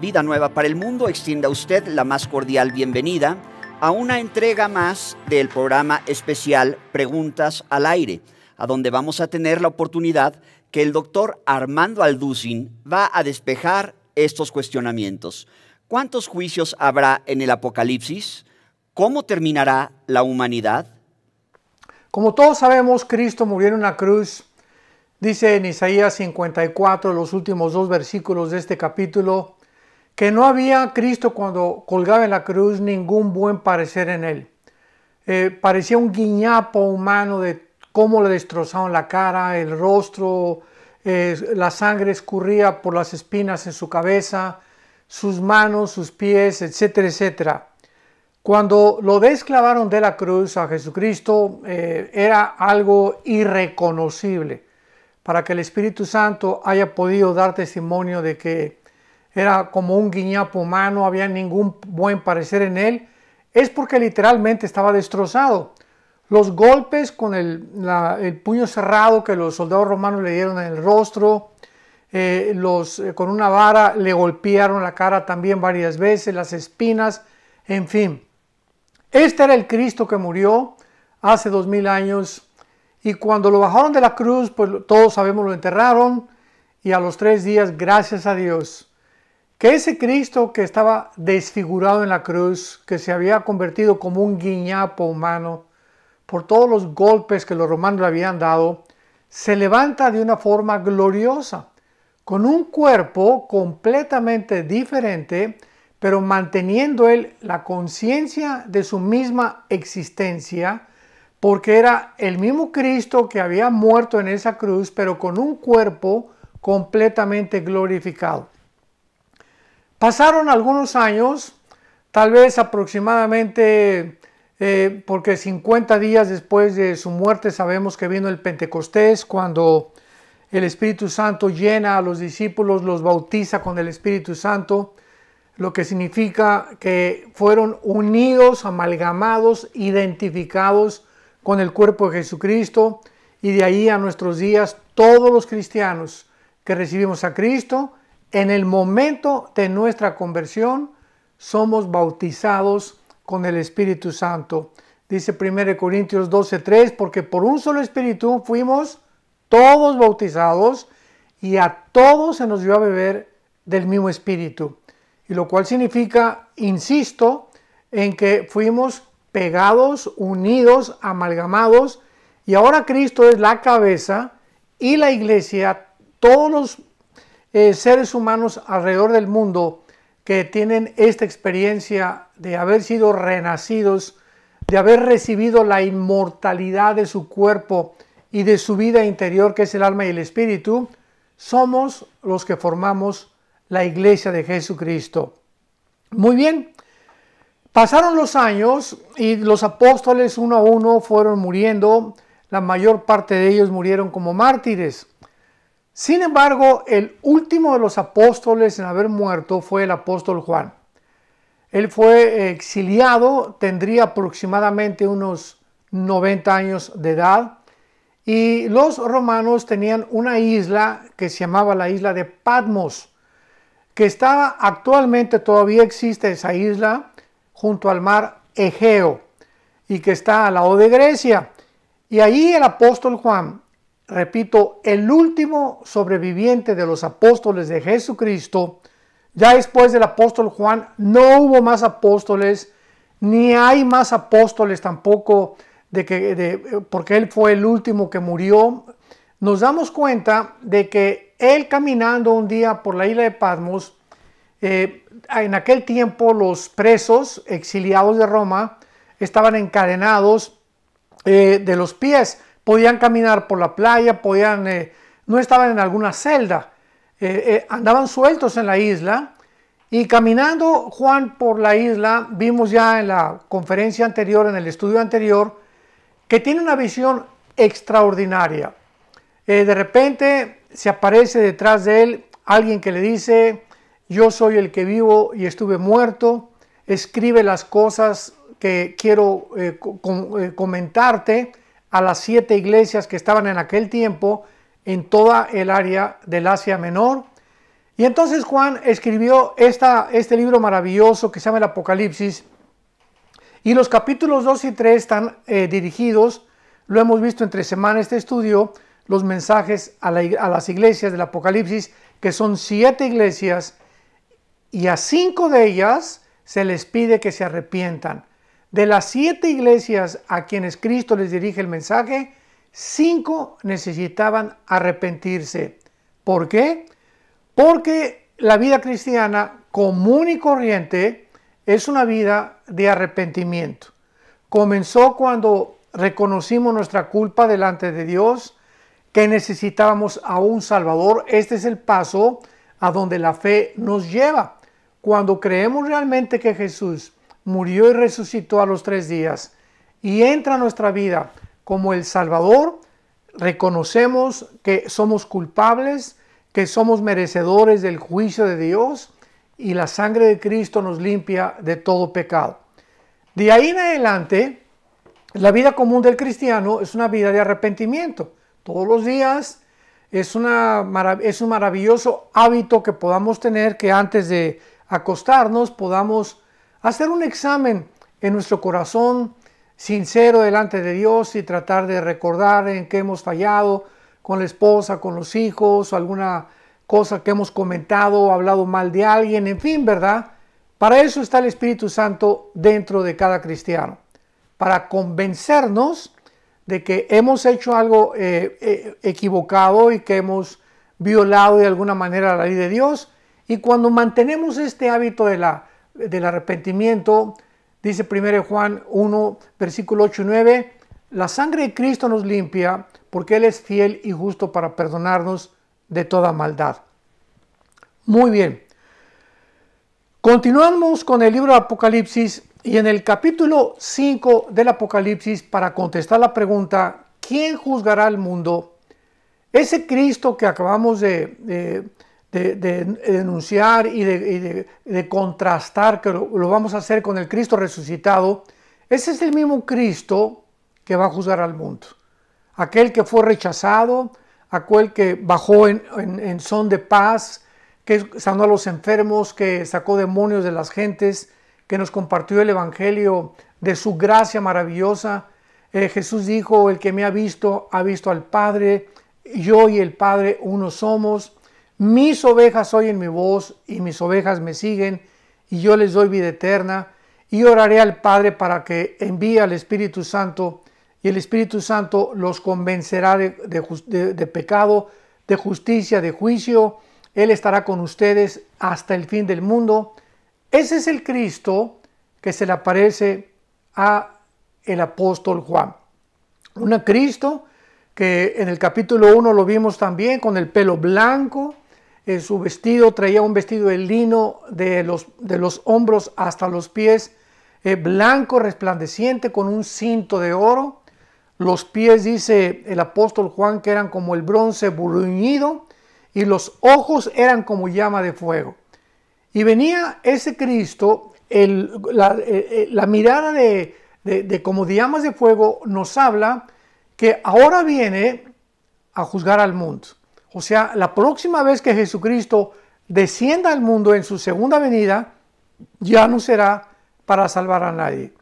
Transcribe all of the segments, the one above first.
Vida Nueva para el Mundo extienda a usted la más cordial bienvenida a una entrega más del programa especial Preguntas al Aire, a donde vamos a tener la oportunidad que el doctor Armando Alducin va a despejar estos cuestionamientos. ¿Cuántos juicios habrá en el Apocalipsis? ¿Cómo terminará la humanidad? Como todos sabemos, Cristo murió en una cruz. Dice en Isaías 54, los últimos dos versículos de este capítulo, que no había Cristo cuando colgaba en la cruz ningún buen parecer en él. Eh, parecía un guiñapo humano de cómo le destrozaron la cara, el rostro, eh, la sangre escurría por las espinas en su cabeza, sus manos, sus pies, etcétera, etcétera. Cuando lo desclavaron de la cruz a Jesucristo eh, era algo irreconocible para que el Espíritu Santo haya podido dar testimonio de que era como un guiñapo humano, había ningún buen parecer en él, es porque literalmente estaba destrozado. Los golpes con el, puño cerrado que los soldados romanos le dieron en el rostro, eh, los, eh, con una vara le golpearon la cara también varias veces, las espinas, en fin. Este era el Cristo que murió hace dos mil años y cuando lo bajaron de la cruz, pues todos sabemos lo enterraron y a los tres días, gracias a Dios, que ese Cristo que estaba desfigurado en la cruz, que se había convertido como un guiñapo humano por todos los golpes que los romanos le habían dado, se levanta de una forma gloriosa, con un cuerpo completamente diferente, pero manteniendo él la conciencia de su misma existencia, porque era el mismo Cristo que había muerto en esa cruz, pero con un cuerpo completamente glorificado. Pasaron algunos años, tal vez aproximadamente, eh, porque 50 días después de su muerte sabemos que vino el Pentecostés, cuando el Espíritu Santo llena a los discípulos, los bautiza con el Espíritu Santo, lo que significa que fueron unidos, amalgamados, identificados con el cuerpo de Jesucristo y de ahí a nuestros días todos los cristianos que recibimos a Cristo en el momento de nuestra conversión somos bautizados con el Espíritu Santo. Dice 1 Corintios 12:3, porque por un solo Espíritu fuimos todos bautizados y a todos se nos dio a beber del mismo Espíritu. Y lo cual significa, insisto, en que fuimos pegados, unidos, amalgamados, y ahora Cristo es la cabeza y la iglesia, todos los eh, seres humanos alrededor del mundo que tienen esta experiencia de haber sido renacidos, de haber recibido la inmortalidad de su cuerpo y de su vida interior, que es el alma y el espíritu, somos los que formamos la iglesia de Jesucristo. Muy bien, pasaron los años y los apóstoles uno a uno fueron muriendo, la mayor parte de ellos murieron como mártires. Sin embargo, el último de los apóstoles en haber muerto fue el apóstol Juan. Él fue exiliado, tendría aproximadamente unos 90 años de edad, y los romanos tenían una isla que se llamaba la isla de Patmos, que estaba actualmente todavía existe esa isla junto al mar Egeo y que está al lado de Grecia. Y ahí el apóstol Juan repito, el último sobreviviente de los apóstoles de Jesucristo, ya después del apóstol Juan, no hubo más apóstoles, ni hay más apóstoles tampoco, de que, porque él fue el último que murió. Nos damos cuenta de que él caminando un día por la isla de Patmos, eh, en aquel tiempo los presos exiliados de Roma estaban encadenados eh, de los pies podían caminar por la playa, podían, eh, no estaban en alguna celda, eh, eh, andaban sueltos en la isla y caminando Juan por la isla, vimos ya en la conferencia anterior, en el estudio anterior, que tiene una visión extraordinaria. de repente se aparece detrás de él alguien que le dice, yo soy el que vivo y estuve muerto, escribe las cosas que quiero comentarte a las siete iglesias que estaban en aquel tiempo en toda el área del Asia Menor. Y entonces Juan escribió esta, este libro maravilloso que se llama el Apocalipsis. Y los capítulos 2 y 3 están eh, dirigidos, lo hemos visto entre semanas este estudio, los mensajes a, a las iglesias del Apocalipsis, que son siete iglesias, y a cinco de ellas se les pide que se arrepientan. De las siete iglesias a quienes Cristo les dirige el mensaje, cinco necesitaban arrepentirse. ¿Por qué? Porque la vida cristiana común y corriente es una vida de arrepentimiento. Comenzó cuando reconocimos nuestra culpa delante de Dios, que necesitábamos a un Salvador. Este es el paso a donde la fe nos lleva. Cuando creemos realmente que Jesús murió y resucitó a los tres días y entra a nuestra vida como el Salvador, reconocemos que somos culpables, que somos merecedores del juicio de Dios y la sangre de Cristo nos limpia de todo pecado. De ahí en adelante, la vida común del cristiano es una vida de arrepentimiento. Todos los días es, una, es un maravilloso hábito que podamos tener que antes de acostarnos podamos hacer un examen en nuestro corazón sincero delante de Dios y tratar de recordar en qué hemos fallado con la esposa, con los hijos, o alguna cosa que hemos comentado o hablado mal de alguien, en fin, ¿verdad? Para eso está el Espíritu Santo dentro de cada cristiano, para convencernos de que hemos hecho algo eh, eh, equivocado y que hemos violado de alguna manera la ley de Dios. Y cuando mantenemos este hábito de la del arrepentimiento, dice 1 Juan 1, versículo 8 y 9, la sangre de Cristo nos limpia porque Él es fiel y justo para perdonarnos de toda maldad. Muy bien. Continuamos con el libro de Apocalipsis y en el capítulo 5 del Apocalipsis, para contestar la pregunta, ¿quién juzgará al mundo? Ese Cristo que acabamos de, de, denunciar y, de, contrastar, que lo, vamos a hacer con el Cristo resucitado, ese es el mismo Cristo que va a juzgar al mundo. Aquel que fue rechazado, aquel que bajó en, en son de paz, que sanó a los enfermos, que sacó demonios de las gentes, que nos compartió el Evangelio de su gracia maravillosa. Eh, Jesús dijo, el que me ha visto, ha visto al Padre, yo y el Padre uno somos. Mis ovejas oyen mi voz y mis ovejas me siguen y yo les doy vida eterna y oraré al Padre para que envíe al Espíritu Santo y el Espíritu Santo los convencerá de, de, pecado, de justicia, de juicio. Él estará con ustedes hasta el fin del mundo. Ese es el Cristo que se le aparece a el apóstol Juan. Un Cristo que en el capítulo 1 lo vimos también con el pelo blanco, su vestido traía un vestido de lino de los, de los hombros hasta los pies, eh, blanco, resplandeciente, con un cinto de oro. Los pies, dice el apóstol Juan, que eran como el bronce bruñido y los ojos eran como llama de fuego. Y venía ese Cristo, el, la, eh, eh, mirada de, de, de como llamas de fuego nos habla que ahora viene a juzgar al mundo. O sea, la próxima vez que Jesucristo descienda al mundo en su segunda venida, ya no será para salvar a nadie.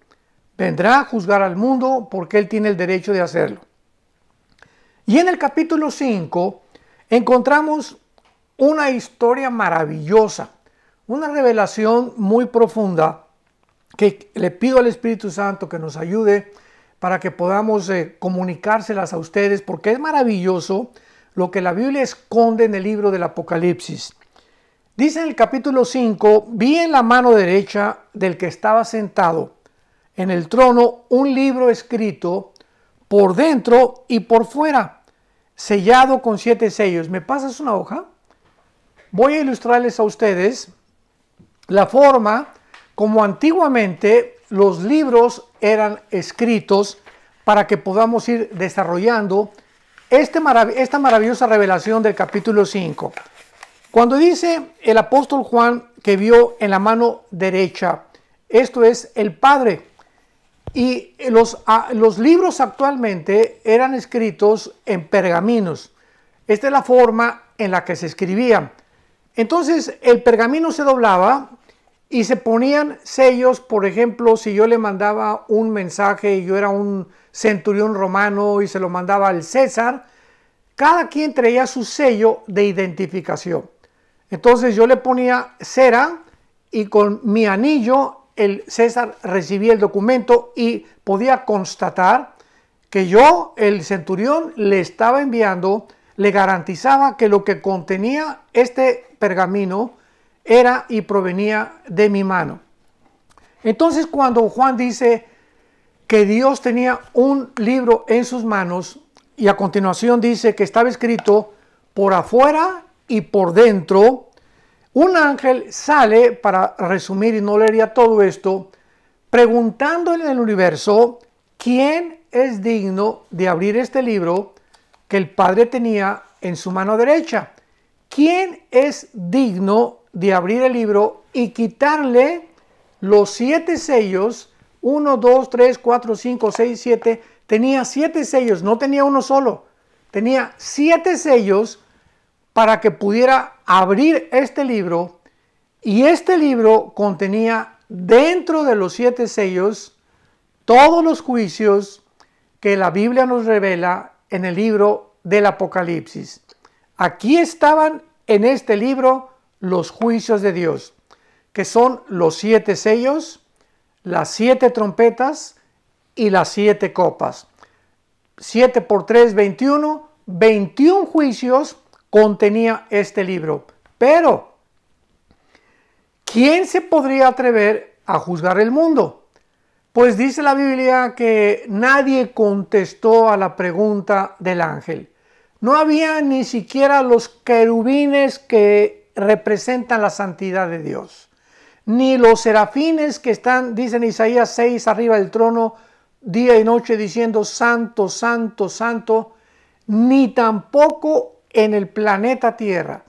Vendrá a juzgar al mundo porque Él tiene el derecho de hacerlo. Y en el capítulo 5 encontramos una historia maravillosa, una revelación muy profunda que le pido al Espíritu Santo que nos ayude para que podamos eh, comunicárselas a ustedes porque es maravilloso lo que la Biblia esconde en el libro del Apocalipsis. Dice en el capítulo 5, vi en la mano derecha del que estaba sentado en el trono un libro escrito por dentro y por fuera, sellado con siete sellos. ¿Me pasas una hoja? Voy a ilustrarles a ustedes la forma como antiguamente los libros eran escritos para que podamos ir desarrollando este esta maravillosa revelación del capítulo 5. Cuando dice el apóstol Juan que vio en la mano derecha, esto es el Padre. Y los, los libros actualmente eran escritos en pergaminos. Esta es la forma en la que se escribían. Entonces el pergamino se doblaba y se ponían sellos, por ejemplo, si yo le mandaba un mensaje y yo era un centurión romano y se lo mandaba al César, cada quien traía su sello de identificación. Entonces yo le ponía cera y con mi anillo el César recibía el documento y podía constatar que yo, el centurión, le estaba enviando, le garantizaba que lo que contenía este pergamino era y provenía de mi mano. Entonces cuando Juan dice que Dios tenía un libro en sus manos y a continuación dice que estaba escrito por afuera y por dentro, un ángel sale, para resumir y no leería todo esto, preguntándole en el universo quién es digno de abrir este libro que el Padre tenía en su mano derecha. ¿Quién es digno de abrir el libro y quitarle los siete sellos? 1, 2, 3, 4, 5, 6, 7. Tenía siete sellos, no tenía uno solo. Tenía siete sellos para que pudiera abrir este libro. Y este libro contenía dentro de los siete sellos todos los juicios que la Biblia nos revela en el libro del Apocalipsis. Aquí estaban en este libro los juicios de Dios, que son los siete sellos, las siete trompetas y las siete copas. 7 por 3, 21, 21 juicios contenía este libro. Pero, ¿quién se podría atrever a juzgar el mundo? Pues dice la Biblia que nadie contestó a la pregunta del ángel. No había ni siquiera los querubines que representan la santidad de Dios, ni los serafines que están, dicen Isaías 6, arriba del trono, día y noche diciendo santo, santo, santo, ni tampoco en el planeta Tierra,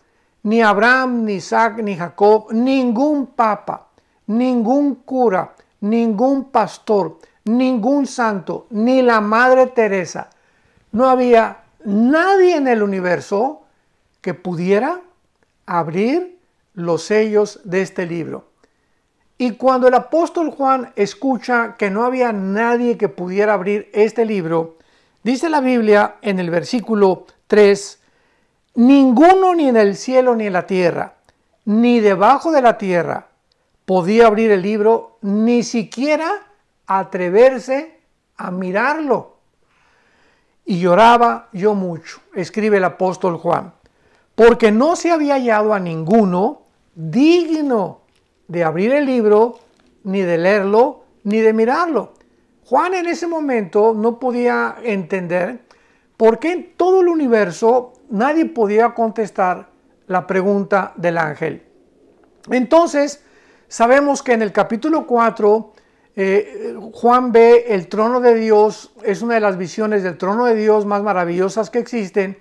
ni Abraham, ni Isaac, ni Jacob, ningún papa, ningún cura, ningún pastor, ningún santo, ni la Madre Teresa. No había nadie en el universo que pudiera abrir los sellos de este libro. Y cuando el apóstol Juan escucha que no había nadie que pudiera abrir este libro, dice la Biblia en el versículo 3, ninguno ni en el cielo ni en la tierra, ni debajo de la tierra, podía abrir el libro, ni siquiera atreverse a mirarlo. Y lloraba yo mucho, escribe el apóstol Juan, porque no se había hallado a ninguno digno de abrir el libro, ni de leerlo, ni de mirarlo. Juan en ese momento no podía entender por qué en todo el universo nadie podía contestar la pregunta del ángel. Entonces, Sabemos que en el capítulo 4 eh, Juan ve el trono de Dios, es una de las visiones del trono de Dios más maravillosas que existen,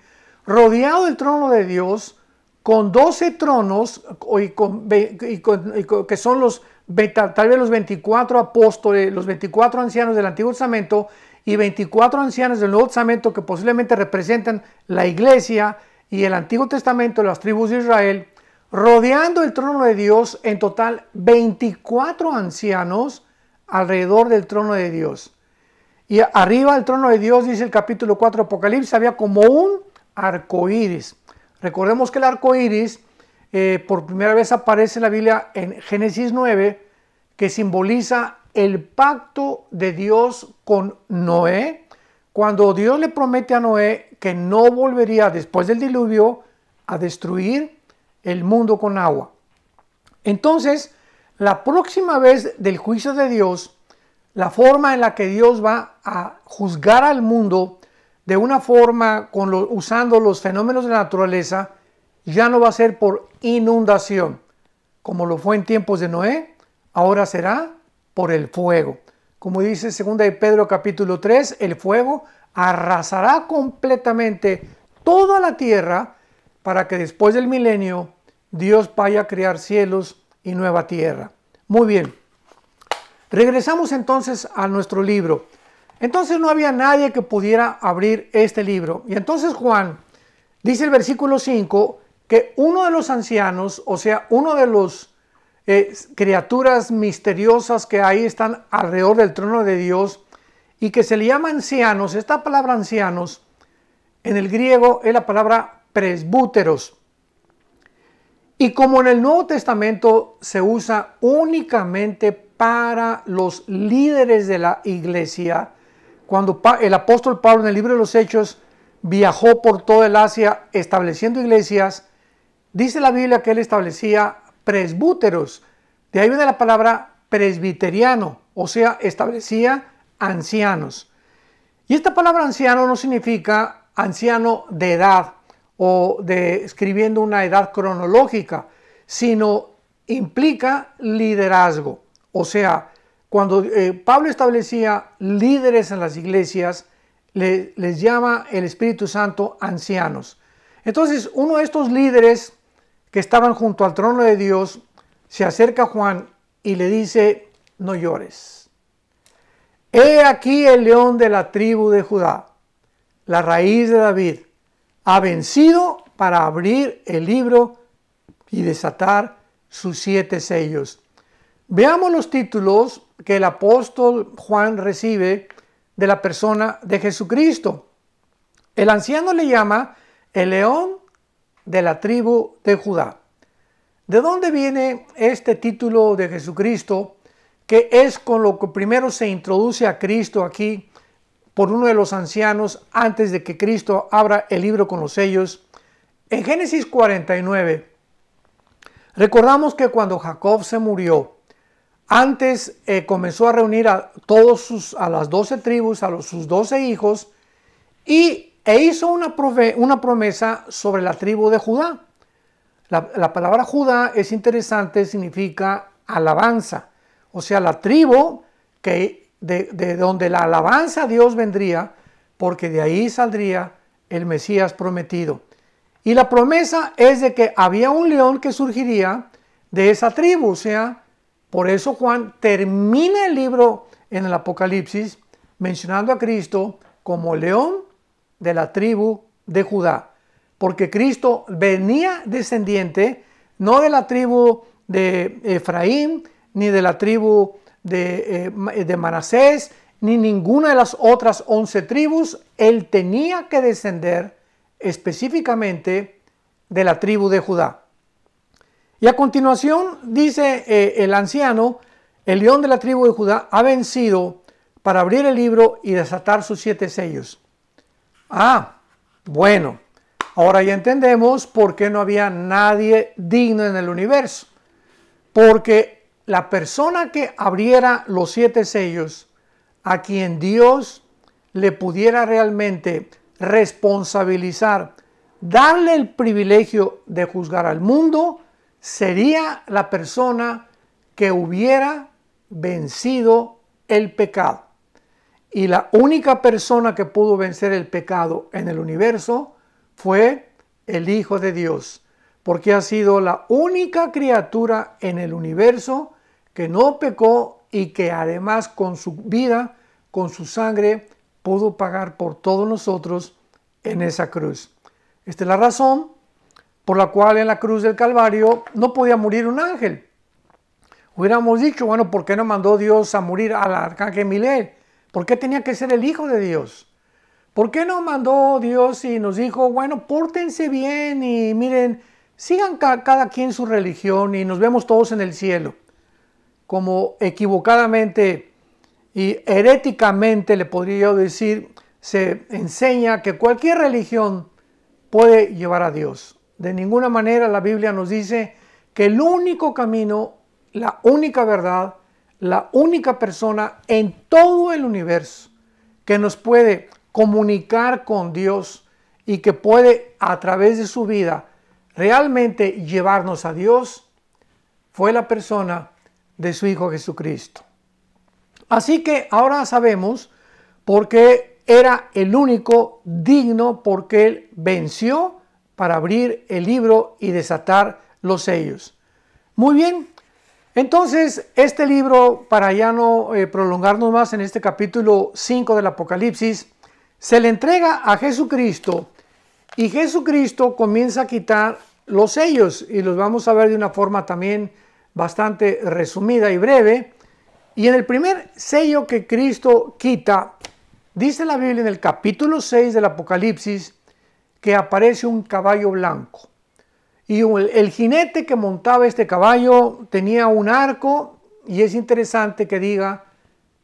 rodeado del trono de Dios con 12 tronos que son los tal vez los 24 apóstoles, los 24 ancianos del Antiguo Testamento y 24 ancianos del Nuevo Testamento que posiblemente representan la iglesia y el Antiguo Testamento, las tribus de Israel rodeando el trono de Dios, en total 24 ancianos alrededor del trono de Dios. Y arriba del trono de Dios, dice el capítulo 4 de Apocalipsis, había como un arco iris. Recordemos que el arco iris eh, por primera vez aparece en la Biblia en Génesis 9, que simboliza el pacto de Dios con Noé, cuando Dios le promete a Noé que no volvería después del diluvio a destruir el mundo con agua. Entonces, la próxima vez del juicio de Dios, la forma en la que Dios va a juzgar al mundo de una forma usando los fenómenos de la naturaleza, ya no va a ser por inundación, como lo fue en tiempos de Noé, ahora será por el fuego. Como dice 2 de Pedro capítulo 3, el fuego arrasará completamente toda la tierra para que después del milenio Dios vaya a crear cielos y nueva tierra. Muy bien. Regresamos entonces a nuestro libro. Entonces no había nadie que pudiera abrir este libro. Y entonces Juan dice el versículo 5 que uno de los ancianos, o sea, uno de los eh, criaturas misteriosas que ahí están alrededor del trono de Dios y que se le llama ancianos, esta palabra ancianos en el griego es la palabra presbúteros. Y como en el Nuevo Testamento se usa únicamente para los líderes de la iglesia, cuando el apóstol Pablo en el libro de los Hechos viajó por toda el Asia estableciendo iglesias, dice la Biblia que él establecía presbúteros. De ahí viene la palabra presbiteriano, o sea, establecía ancianos. Y esta palabra anciano no significa anciano de edad, o de escribiendo una edad cronológica, sino implica liderazgo. O sea, cuando eh, Pablo establecía líderes en las iglesias, les llama el Espíritu Santo ancianos. Entonces, uno de estos líderes que estaban junto al trono de Dios se acerca a Juan y le dice, no llores. He aquí el león de la tribu de Judá, la raíz de David ha vencido para abrir el libro y desatar sus siete sellos. Veamos los títulos que el apóstol Juan recibe de la persona de Jesucristo. El anciano le llama el león de la tribu de Judá. ¿De dónde viene este título de Jesucristo? Que es con lo que primero se introduce a Cristo aquí por uno de los ancianos antes de que Cristo abra el libro con los sellos. En Génesis 49, recordamos que cuando Jacob se murió, antes eh, comenzó a reunir a todos sus, a las doce tribus, a los, sus doce hijos, y, e hizo una, una, promesa sobre la tribu de Judá. La, la palabra Judá es interesante, significa alabanza. O sea, la tribu que de, donde la alabanza a Dios vendría, porque de ahí saldría el Mesías prometido. Y la promesa es de que había un león que surgiría de esa tribu, o sea, por eso Juan termina el libro en el Apocalipsis mencionando a Cristo como león de la tribu de Judá, porque Cristo venía descendiente no de la tribu de Efraín, ni de la tribu de, eh, de Manasés, ni ninguna de las otras once tribus, él tenía que descender específicamente de la tribu de Judá. Y a continuación dice eh, el anciano, el león de la tribu de Judá ha vencido para abrir el libro y desatar sus siete sellos. Ah, bueno, ahora ya entendemos por qué no había nadie digno en el universo. Porque la persona que abriera los siete sellos, a quien Dios le pudiera realmente responsabilizar, darle el privilegio de juzgar al mundo, sería la persona que hubiera vencido el pecado. Y la única persona que pudo vencer el pecado en el universo fue el Hijo de Dios, porque ha sido la única criatura en el universo que no pecó y que además con su vida, con su sangre, pudo pagar por todos nosotros en esa cruz. Esta es la razón por la cual en la cruz del Calvario no podía morir un ángel. Hubiéramos dicho, bueno, ¿por qué no mandó Dios a morir al arcángel Miguel? ¿Por qué tenía que ser el Hijo de Dios? ¿Por qué no mandó Dios y nos dijo, bueno, pórtense bien y miren, sigan cada quien su religión y nos vemos todos en el cielo? como equivocadamente y heréticamente, le podría decir, se enseña que cualquier religión puede llevar a Dios. De ninguna manera la Biblia nos dice que el único camino, la única verdad, la única persona en todo el universo que nos puede comunicar con Dios y que puede a través de su vida realmente llevarnos a Dios, fue la persona de su Hijo Jesucristo. Así que ahora sabemos por qué era el único digno porque él venció para abrir el libro y desatar los sellos. Muy bien, entonces este libro, para ya no eh, prolongarnos más en este capítulo 5 del Apocalipsis, se le entrega a Jesucristo y Jesucristo comienza a quitar los sellos y los vamos a ver de una forma también bastante resumida y breve. Y en el primer sello que Cristo quita, dice la Biblia en el capítulo 6 del Apocalipsis que aparece un caballo blanco. Y el, jinete que montaba este caballo tenía un arco y es interesante que diga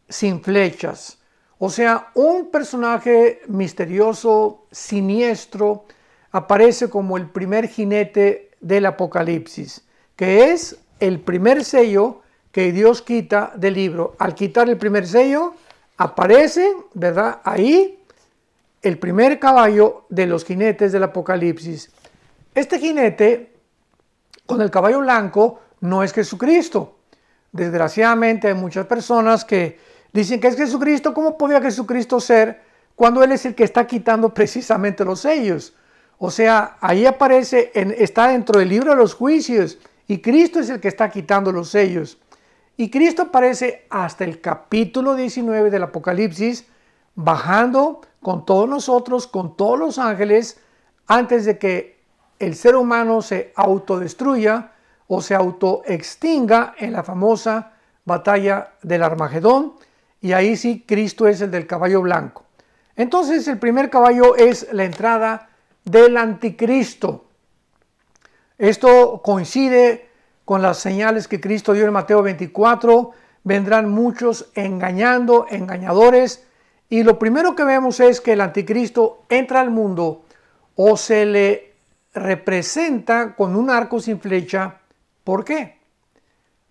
sin flechas. O sea, un personaje misterioso, siniestro, aparece como el primer jinete del Apocalipsis, que es el primer sello que Dios quita del libro. Al quitar el primer sello, aparece, ¿verdad? Ahí el primer caballo de los jinetes del Apocalipsis. Este jinete con el caballo blanco no es Jesucristo. Desgraciadamente hay muchas personas que dicen que es Jesucristo. ¿Cómo podía Jesucristo ser cuando Él es el que está quitando precisamente los sellos? O sea, ahí aparece, en, está dentro del libro de los juicios y Cristo es el que está quitando los sellos. Y Cristo aparece hasta el capítulo 19 del Apocalipsis, bajando con todos nosotros, con todos los ángeles, antes de que el ser humano se autodestruya o se autoextinga en la famosa batalla del Armagedón. Y ahí sí, Cristo es el del caballo blanco. Entonces el primer caballo es la entrada del anticristo. Esto coincide con las señales que Cristo dio en Mateo 24. Vendrán muchos engañando, engañadores. Y lo primero que vemos es que el anticristo entra al mundo o se le representa con un arco sin flecha. ¿Por qué?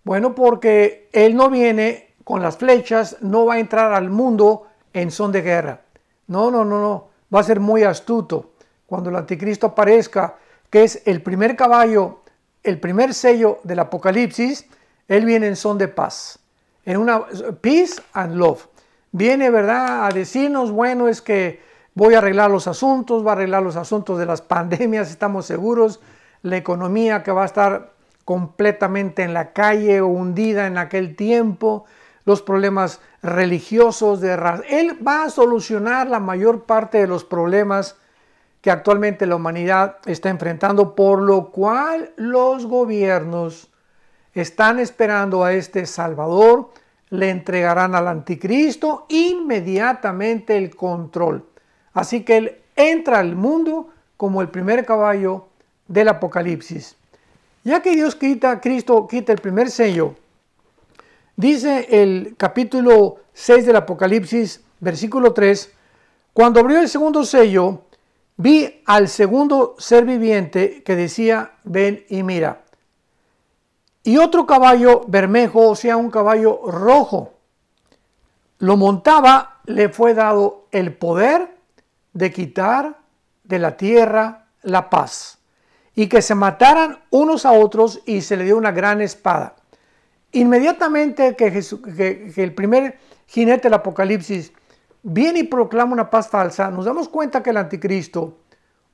Bueno, porque él no viene con las flechas, no va a entrar al mundo en son de guerra. No, no, no, no. Va a ser muy astuto cuando el anticristo aparezca, que es el primer caballo, el primer sello del Apocalipsis, él viene en son de paz, en una peace and love. Viene, ¿verdad?, a decirnos, bueno, es que voy a arreglar los asuntos, va a arreglar los asuntos de las pandemias, estamos seguros, la economía que va a estar completamente en la calle o hundida en aquel tiempo, los problemas religiosos de Él va a solucionar la mayor parte de los problemas que actualmente la humanidad está enfrentando, por lo cual los gobiernos están esperando a este Salvador, le entregarán al anticristo inmediatamente el control. Así que él entra al mundo como el primer caballo del Apocalipsis. Ya que Dios quita, Cristo quita el primer sello, dice el capítulo 6 del Apocalipsis, versículo 3, cuando abrió el segundo sello, vi al segundo ser viviente que decía, ven y mira. Y otro caballo bermejo, o sea, un caballo rojo. Lo montaba, le fue dado el poder de quitar de la tierra la paz y que se mataran unos a otros y se le dio una gran espada. Inmediatamente que, que el primer jinete del Apocalipsis viene y proclama una paz falsa, nos damos cuenta que el anticristo,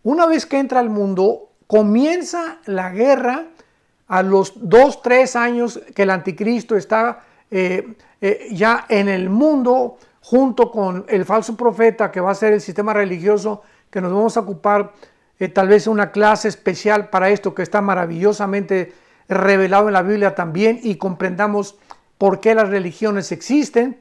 una vez que entra al mundo, comienza la guerra a los dos, tres años que el anticristo está eh, eh, ya en el mundo, junto con el falso profeta que va a ser el sistema religioso, que nos vamos a ocupar eh, tal vez una clase especial para esto que está maravillosamente revelado en la Biblia también y comprendamos por qué las religiones existen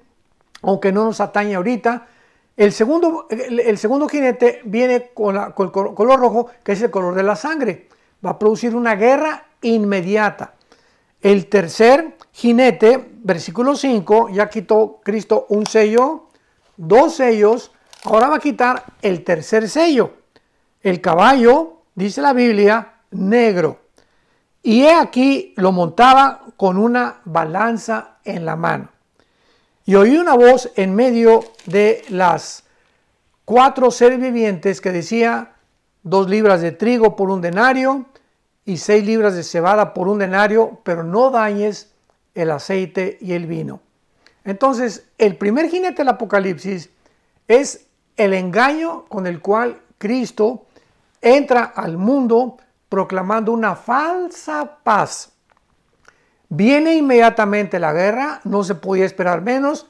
aunque no nos atañe ahorita. El segundo, el, segundo jinete viene con, el color rojo, que es el color de la sangre. Va a producir una guerra inmediata. El tercer jinete, versículo 5, ya quitó Cristo un sello, dos sellos, ahora va a quitar el tercer sello. El caballo, dice la Biblia, negro. Y he aquí lo montaba con una balanza en la mano. Y oí una voz en medio de las cuatro seres vivientes que decía, dos libras de trigo por un denario y seis libras de cebada por un denario, pero no dañes el aceite y el vino. Entonces, el primer jinete del Apocalipsis es el engaño con el cual Cristo entra al mundo proclamando una falsa paz Viene inmediatamente la guerra, no se podía esperar menos,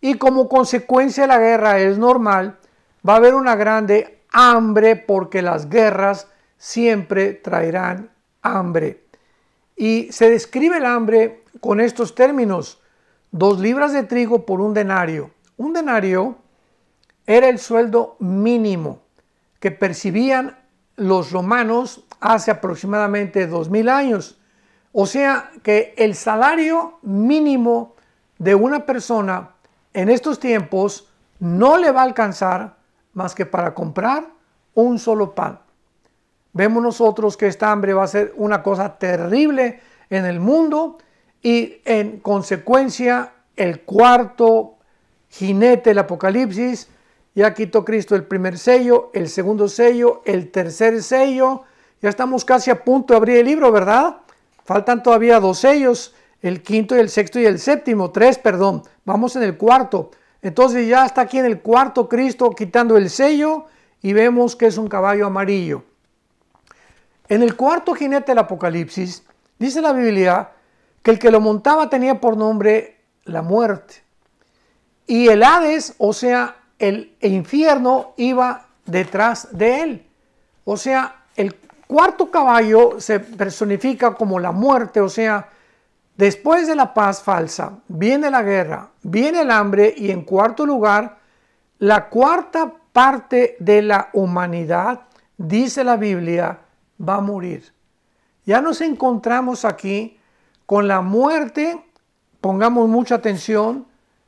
y como consecuencia de la guerra es normal, va a haber una grande hambre porque las guerras siempre traerán hambre. Y se describe el hambre con estos términos, dos libras de trigo por un denario. Un denario era el sueldo mínimo que percibían los romanos hace aproximadamente dos mil años. O sea que el salario mínimo de una persona en estos tiempos no le va a alcanzar más que para comprar un solo pan. Vemos nosotros que esta hambre va a ser una cosa terrible en el mundo y en consecuencia el cuarto jinete del Apocalipsis ya quitó Cristo el primer sello, el segundo sello, el tercer sello. Ya estamos casi a punto de abrir el libro, ¿verdad? Faltan todavía dos sellos, el quinto y el sexto y el séptimo, tres, perdón. Vamos en el cuarto. Entonces ya está aquí en el cuarto Cristo quitando el sello y vemos que es un caballo amarillo. En el cuarto jinete del Apocalipsis, dice la Biblia que el que lo montaba tenía por nombre la muerte. Y el Hades, o sea, el infierno iba detrás de él. O sea, el cuarto caballo se personifica como la muerte, o sea, después de la paz falsa, viene la guerra, viene el hambre y en cuarto lugar, la cuarta parte de la humanidad, dice la Biblia, va a morir. Ya nos encontramos aquí con la muerte, pongamos mucha atención,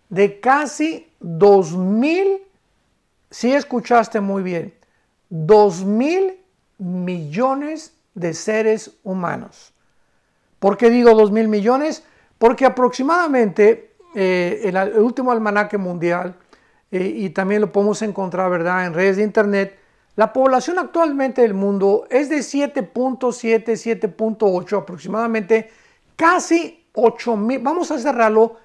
de casi dos mil, si escuchaste muy bien, dos mil millones de seres humanos. ¿Por qué digo dos mil millones? Porque aproximadamente eh, el, último almanaque mundial, eh, y también lo podemos encontrar, ¿verdad?, en redes de internet, la población actualmente del mundo es de 7.7, 7.8 aproximadamente, casi 8 mil, vamos a cerrarlo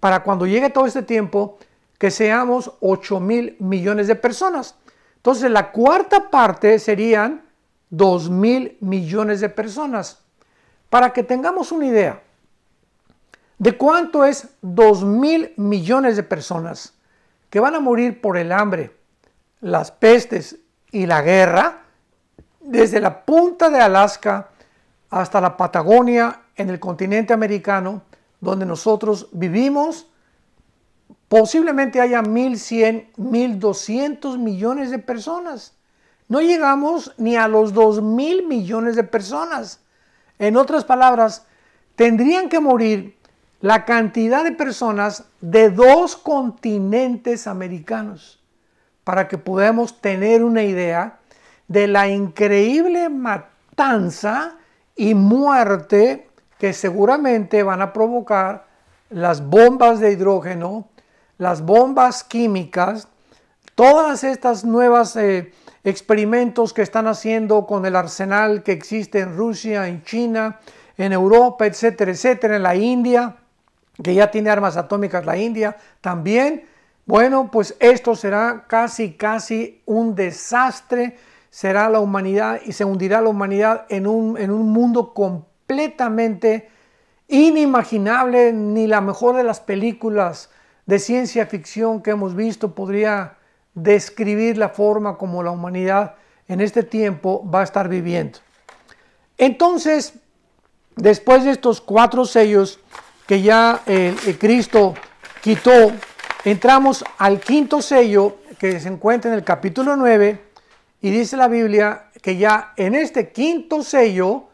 para cuando llegue todo este tiempo, que seamos 8 mil millones de personas. Entonces la cuarta parte serían 2 mil millones de personas. Para que tengamos una idea de cuánto es 2 mil millones de personas que van a morir por el hambre, las pestes y la guerra, desde la punta de Alaska hasta la Patagonia en el continente americano, donde nosotros vivimos, posiblemente haya 1.100, 1.200 millones de personas. No llegamos ni a los 2.000 millones de personas. En otras palabras, tendrían que morir la cantidad de personas de dos continentes americanos para que podamos tener una idea de la increíble matanza y muerte que seguramente van a provocar las bombas de hidrógeno, las bombas químicas, todas estas nuevas eh, experimentos que están haciendo con el arsenal que existe en Rusia, en China, en Europa, etcétera, etcétera, en la India, que ya tiene armas atómicas la India también. Bueno, pues esto será casi, casi un desastre, será la humanidad y se hundirá la humanidad en un, en un mundo completamente inimaginable, ni la mejor de las películas de ciencia ficción que hemos visto podría describir la forma como la humanidad en este tiempo va a estar viviendo. Entonces, después de estos cuatro sellos que ya el Cristo quitó Entramos al quinto sello que se encuentra en el capítulo 9 y dice la Biblia que ya en este quinto sello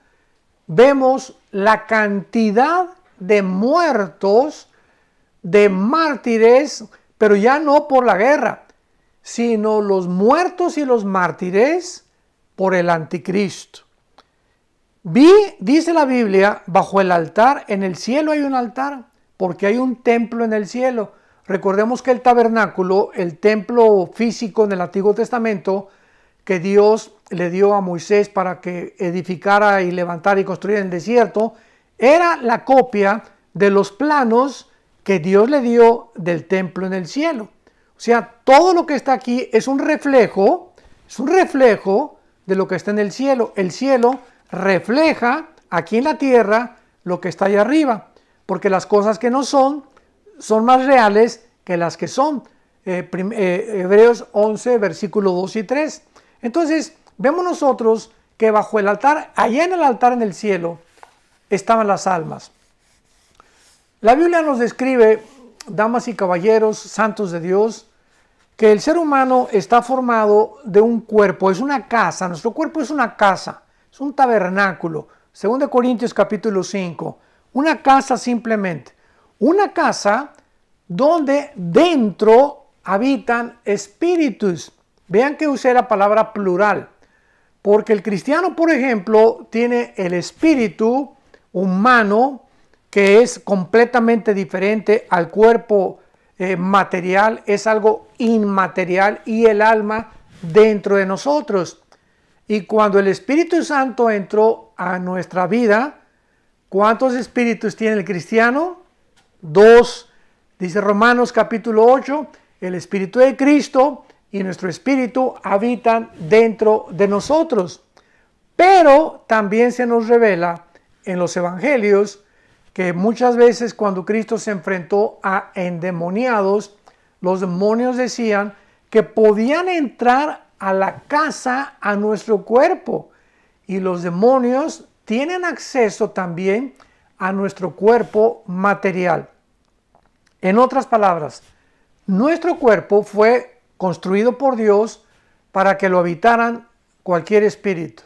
vemos la cantidad de muertos, de mártires, pero ya no por la guerra, sino los muertos y los mártires por el anticristo. Vi, dice la Biblia, bajo el altar, en el cielo hay un altar, porque hay un templo en el cielo Recordemos que el tabernáculo, el templo físico en el Antiguo Testamento, que Dios le dio a Moisés para que edificara y levantara y construyera en el desierto, era la copia de los planos que Dios le dio del templo en el cielo. O sea, todo lo que está aquí es un reflejo, es un reflejo de lo que está en el cielo. El cielo refleja aquí en la tierra lo que está allá arriba, porque las cosas que no son son más reales que las que son. Eh, eh, Hebreos 11, versículo 2 y 3. Entonces, vemos nosotros que bajo el altar, allá en el altar en el cielo, estaban las almas. La Biblia nos describe, damas y caballeros, santos de Dios, que el ser humano está formado de un cuerpo, es una casa, nuestro cuerpo es una casa, es un tabernáculo. Según de Corintios capítulo 5, una casa simplemente, una casa donde dentro habitan espíritus. Vean que usé la palabra plural, porque el cristiano, por ejemplo, tiene el espíritu humano que es completamente diferente al cuerpo eh, material, es algo inmaterial y el alma dentro de nosotros. Y cuando el Espíritu Santo entró a nuestra vida, ¿cuántos espíritus tiene el cristiano? Dos. Dice Romanos capítulo 8, el Espíritu de Cristo y nuestro Espíritu habitan dentro de nosotros. Pero también se nos revela en los Evangelios que muchas veces cuando Cristo se enfrentó a endemoniados, los demonios decían que podían entrar a la casa, a nuestro cuerpo. Y los demonios tienen acceso también a nuestro cuerpo material. En otras palabras, nuestro cuerpo fue construido por Dios para que lo habitaran cualquier espíritu.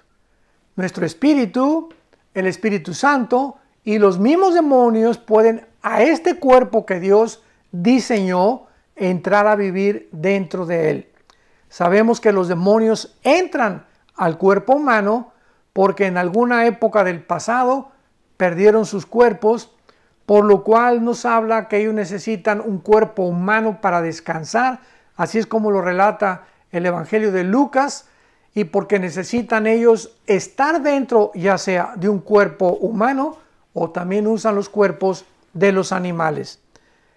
Nuestro espíritu, el Espíritu Santo, y los mismos demonios pueden a este cuerpo que Dios diseñó entrar a vivir dentro de él. Sabemos que los demonios entran al cuerpo humano porque en alguna época del pasado perdieron sus cuerpos, por lo cual nos habla que ellos necesitan un cuerpo humano para descansar, así es como lo relata el Evangelio de Lucas, y porque necesitan ellos estar dentro ya sea de un cuerpo humano o también usan los cuerpos de los animales.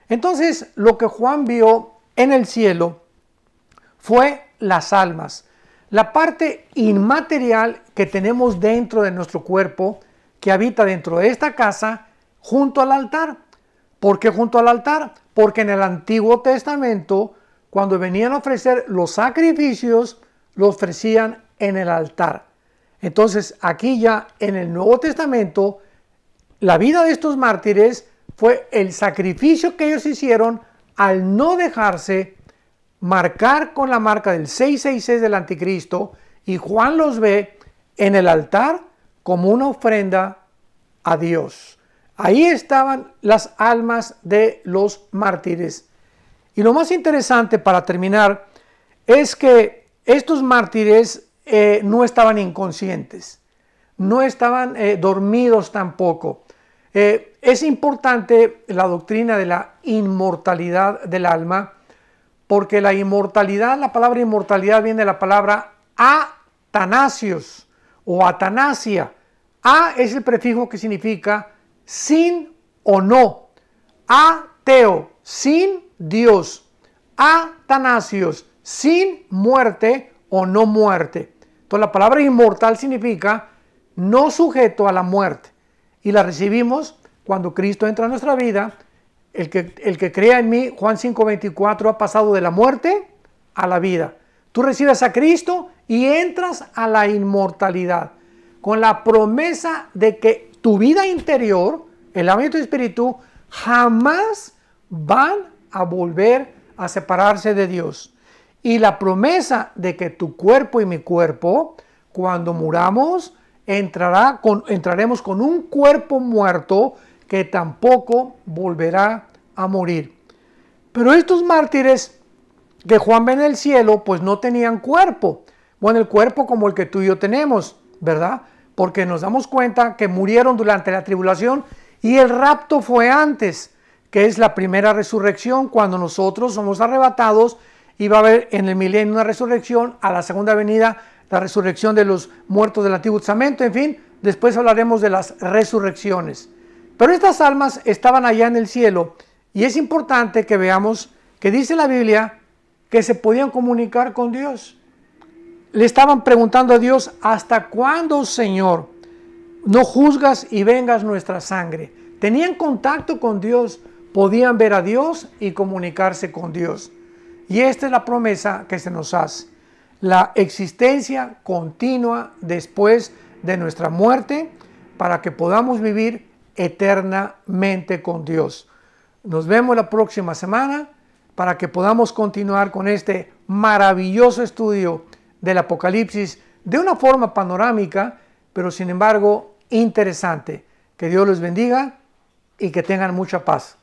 Entonces, lo que Juan vio en el cielo fue las almas, la parte inmaterial que tenemos dentro de nuestro cuerpo, que habita dentro de esta casa, junto al altar. ¿Por qué junto al altar? Porque en el Antiguo Testamento, cuando venían a ofrecer los sacrificios, los ofrecían en el altar. Entonces, aquí ya en el Nuevo Testamento, la vida de estos mártires fue el sacrificio que ellos hicieron al no dejarse marcar con la marca del 666 del anticristo y Juan los ve en el altar como una ofrenda a Dios. Ahí estaban las almas de los mártires. Y lo más interesante para terminar es que estos mártires eh, no estaban inconscientes, no estaban eh, dormidos tampoco. Eh, es importante la doctrina de la inmortalidad del alma, porque la inmortalidad, la palabra inmortalidad viene de la palabra atanasios o atanasia. A es el prefijo que significa sin o no. Ateo, sin Dios. Atanasios, sin muerte o no muerte. Entonces la palabra inmortal significa no sujeto a la muerte y la recibimos cuando Cristo entra a nuestra vida. El que, el que crea en mí, Juan 5:24, ha pasado de la muerte a la vida. Tú recibes a Cristo y entras a la inmortalidad con la promesa de que tu vida interior, el ámbito espíritu, jamás van a volver a separarse de Dios. Y la promesa de que tu cuerpo y mi cuerpo, cuando muramos, entrará con, entraremos con un cuerpo muerto que tampoco volverá a morir. Pero estos mártires que Juan ve en el cielo, pues no tenían cuerpo. Bueno, el cuerpo como el que tú y yo tenemos, ¿verdad? Porque nos damos cuenta que murieron durante la tribulación y el rapto fue antes, que es la primera resurrección, cuando nosotros somos arrebatados y va a haber en el milenio una resurrección, a la segunda venida la resurrección de los muertos del Antiguo Testamento, en fin, después hablaremos de las resurrecciones. Pero estas almas estaban allá en el cielo y es importante que veamos que dice la Biblia que se podían comunicar con Dios. Le estaban preguntando a Dios, ¿hasta cuándo, Señor, no juzgas y vengas nuestra sangre? Tenían contacto con Dios, podían ver a Dios y comunicarse con Dios. Y esta es la promesa que se nos hace. La existencia continua después de nuestra muerte para que podamos vivir eternamente con Dios. Nos vemos la próxima semana para que podamos continuar con este maravilloso estudio del Apocalipsis de una forma panorámica, pero sin embargo interesante. Que Dios los bendiga y que tengan mucha paz.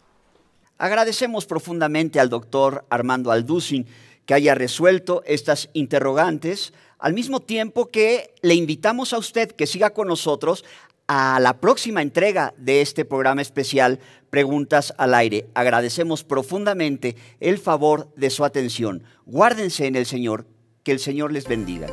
Agradecemos profundamente al doctor Armando Alducin que haya resuelto estas interrogantes, al mismo tiempo que le invitamos a usted que siga con nosotros a la próxima entrega de este programa especial Preguntas al Aire. Agradecemos profundamente el favor de su atención. Guárdense en el Señor, que el Señor les bendiga.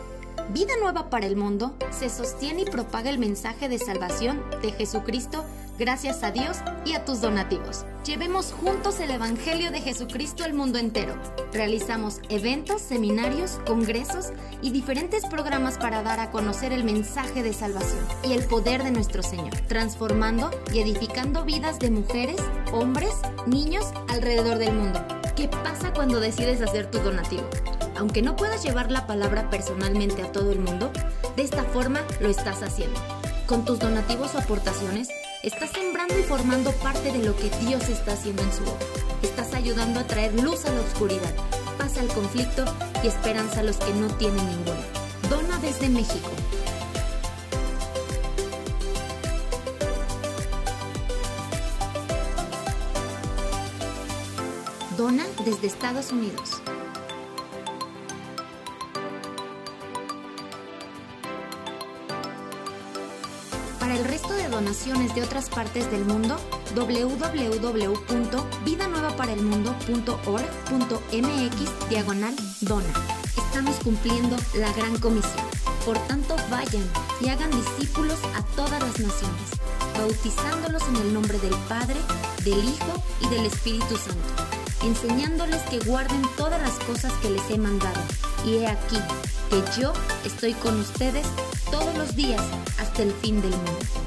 Vida Nueva para el Mundo se sostiene y propaga el mensaje de salvación de Jesucristo gracias a Dios y a tus donativos. Llevemos juntos el Evangelio de Jesucristo al mundo entero. Realizamos eventos, seminarios, congresos y diferentes programas para dar a conocer el mensaje de salvación y el poder de nuestro Señor, transformando y edificando vidas de mujeres, hombres, niños alrededor del mundo. ¿Qué pasa cuando decides hacer tu donativo? Aunque no puedas llevar la palabra personalmente a todo el mundo, de esta forma lo estás haciendo. Con tus donativos o aportaciones, estás sembrando y formando parte de lo que Dios está haciendo en su obra. Estás ayudando a traer luz a la oscuridad, paz al conflicto y esperanza a los que no tienen ninguna. Dona desde México. Dona desde Estados Unidos. Donaciones de otras partes del mundo, www.vidanuevaparaelmundo.org.mx diagonal dona. Estamos cumpliendo la gran comisión. Por tanto, vayan y hagan discípulos a todas las naciones, bautizándolos en el nombre del Padre, del Hijo y del Espíritu Santo, enseñándoles que guarden todas las cosas que les he mandado. Y he aquí que yo estoy con ustedes todos los días hasta el fin del mundo.